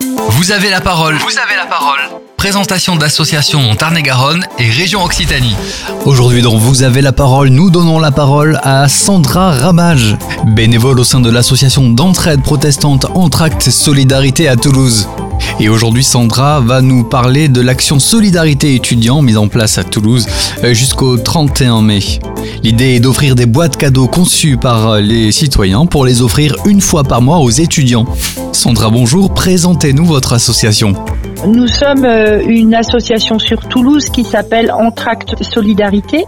Vous avez la parole. Vous avez la parole. Présentation d'associations Tarn-et-Garonne et région Occitanie. Aujourd'hui dans Vous avez la parole, nous donnons la parole à Sandra Ramage, bénévole au sein de l'association d'entraide protestante Entracte Solidarité à Toulouse. Et aujourd'hui, Sandra va nous parler de l'action Solidarité étudiant mise en place à Toulouse euh, jusqu'au 31 mai. L'idée est d'offrir des boîtes cadeaux conçues par les citoyens pour les offrir une fois par mois aux étudiants. Sandra, bonjour, présentez-nous votre association. Nous sommes euh, une association sur Toulouse qui s'appelle Entracte Solidarité.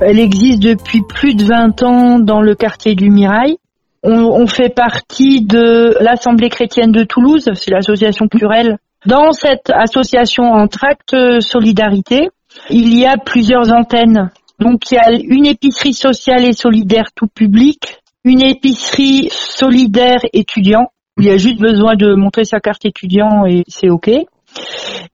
Elle existe depuis plus de 20 ans dans le quartier du Mirail. On, fait partie de l'Assemblée chrétienne de Toulouse, c'est l'association plurielle. Dans cette association Entracte Solidarité, il y a plusieurs antennes. Donc il y a une épicerie sociale et solidaire tout public, une épicerie solidaire étudiant. Il y a juste besoin de montrer sa carte étudiant et c'est OK.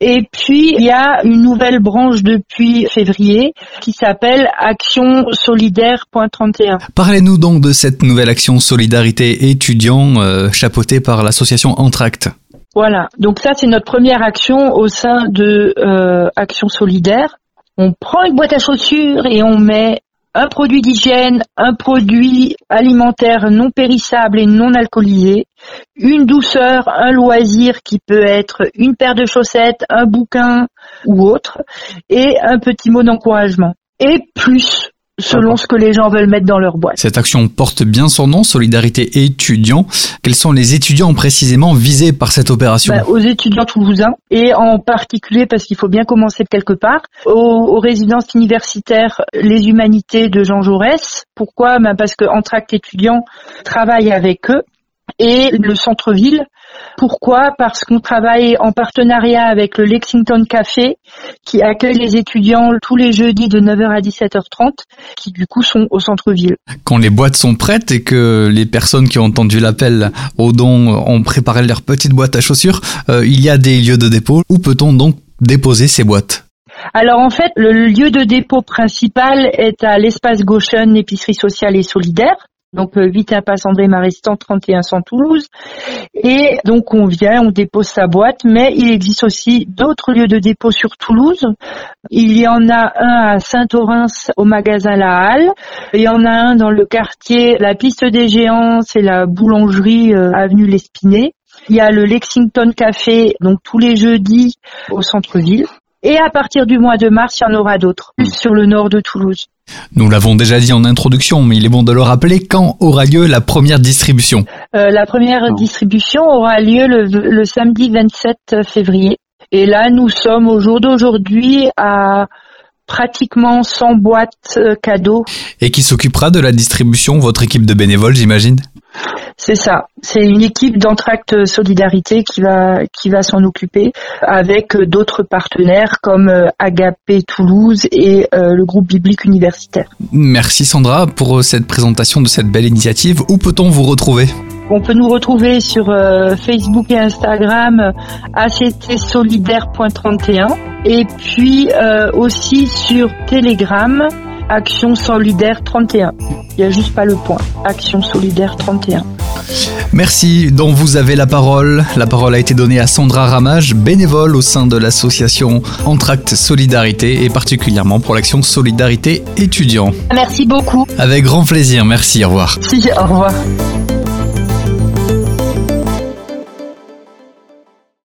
Et puis, il y a une nouvelle branche depuis février qui s'appelle Action Solidaire.31. Parlez-nous donc de cette nouvelle action Solidarité étudiant euh, chapeautée par l'association Entracte. Voilà, donc ça c'est notre première action au sein de euh, Action Solidaire. On prend une boîte à chaussures et on met un produit d'hygiène, un produit alimentaire non périssable et non alcoolisé, une douceur, un loisir qui peut être une paire de chaussettes, un bouquin ou autre, et un petit mot d'encouragement. Et plus selon ce que les gens veulent mettre dans leur boîte. Cette action porte bien son nom, Solidarité étudiants. Quels sont les étudiants précisément visés par cette opération ben, Aux étudiants toulousains et en particulier, parce qu'il faut bien commencer de quelque part, aux, aux résidences universitaires Les Humanités de Jean Jaurès. Pourquoi? Ben Parce que Entracte étudiants travaille avec eux et le centre-ville. Pourquoi? Parce qu'on travaille en partenariat avec le Lexington Café qui accueille les étudiants tous les jeudis de 9h à 17h30 qui du coup sont au centre-ville. Quand les boîtes sont prêtes et que les personnes qui ont entendu l'appel au don ont préparé leur petite boîte à chaussures, euh, il y a des lieux de dépôt. Où peut-on donc déposer ces boîtes? Alors en fait, le lieu de dépôt principal est à l'espace Gauchen, épicerie sociale et solidaire donc 8 impasse André Maristan, 31 100 Toulouse. Et donc on vient, on dépose sa boîte, mais il existe aussi d'autres lieux de dépôt sur Toulouse. Il y en a un à Saint-Orens au magasin La Halle. Il y en a un dans le quartier La Piste des Géants, c'est la boulangerie euh, avenue L'Espinet. Il y a le Lexington Café, donc tous les jeudis au centre-ville. Et à partir du mois de mars, il y en aura d'autres, plus sur le nord de Toulouse. Nous l'avons déjà dit en introduction, mais il est bon de le rappeler, quand aura lieu la première distribution euh, La première distribution aura lieu le, le, samedi 27 février. Et là, nous sommes au jour d'aujourd'hui à pratiquement 100 boîtes euh, cadeaux. Et qui s'occupera de la distribution Votre équipe de bénévoles, j'imagine? C'est ça. C'est une équipe d'entracte solidarité qui va qui va s'en occuper avec d'autres partenaires comme euh, Agapé Toulouse et euh, le groupe biblique universitaire. Merci Sandra pour cette présentation de cette belle initiative. Où peut-on vous retrouver? On peut nous retrouver sur euh, Facebook et Instagram actsolidaire.31 et puis aussi sur Telegram Action Solidaire 31. Il n'y a juste pas le point. Action Solidaire 31. Merci. Donc vous avez la parole. La parole a été donnée à Sandra Ramage, bénévole au sein de l'association Entracte Solidarité et particulièrement pour l'action Solidarité étudiant. Merci beaucoup. Avec grand plaisir. Merci. Au revoir. Si, au revoir.